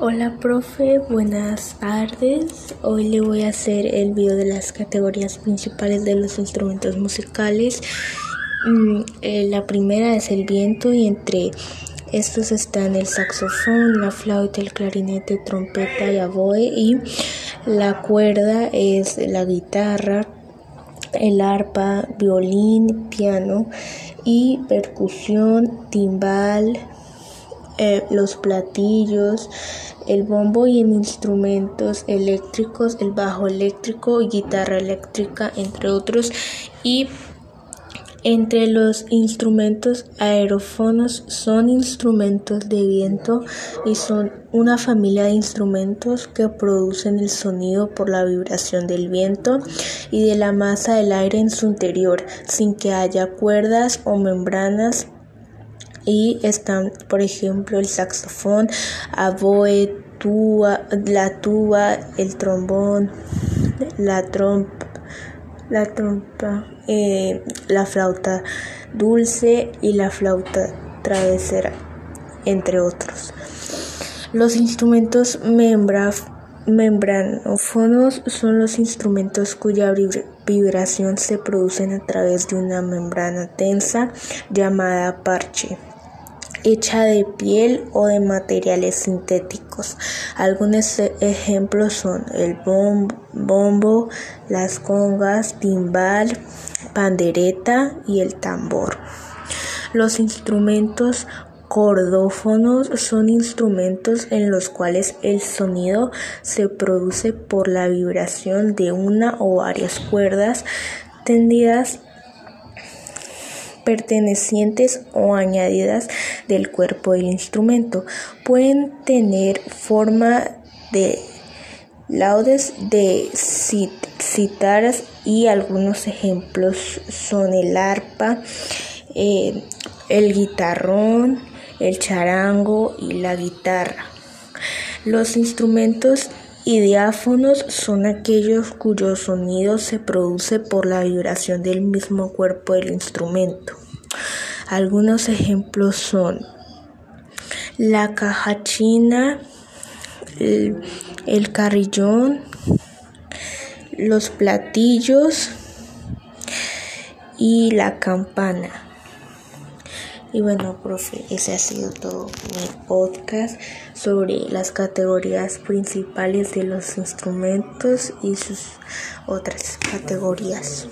Hola profe, buenas tardes. Hoy le voy a hacer el video de las categorías principales de los instrumentos musicales. Mm, eh, la primera es el viento y entre estos están el saxofón, la flauta, el clarinete, trompeta y oboe y la cuerda es la guitarra, el arpa, violín, piano y percusión, timbal, eh, los platillos, el bombo y en instrumentos eléctricos, el bajo eléctrico, guitarra eléctrica, entre otros. Y entre los instrumentos aerófonos son instrumentos de viento y son una familia de instrumentos que producen el sonido por la vibración del viento y de la masa del aire en su interior, sin que haya cuerdas o membranas y están, por ejemplo, el saxofón, aboe, tuba, la tuba, el trombón, la trompa, la trompa, eh, la flauta dulce y la flauta travesera, entre otros. Los instrumentos membranófonos son los instrumentos cuya vibración se produce a través de una membrana tensa llamada parche hecha de piel o de materiales sintéticos. Algunos ejemplos son el bombo, las congas, timbal, pandereta y el tambor. Los instrumentos cordófonos son instrumentos en los cuales el sonido se produce por la vibración de una o varias cuerdas tendidas pertenecientes o añadidas del cuerpo del instrumento. Pueden tener forma de laudes de citaras y algunos ejemplos son el arpa, eh, el guitarrón, el charango y la guitarra. Los instrumentos y diáfonos son aquellos cuyo sonido se produce por la vibración del mismo cuerpo del instrumento. Algunos ejemplos son la caja china, el, el carrillón, los platillos y la campana. Y bueno, profe, ese ha sido todo mi podcast sobre las categorías principales de los instrumentos y sus otras categorías.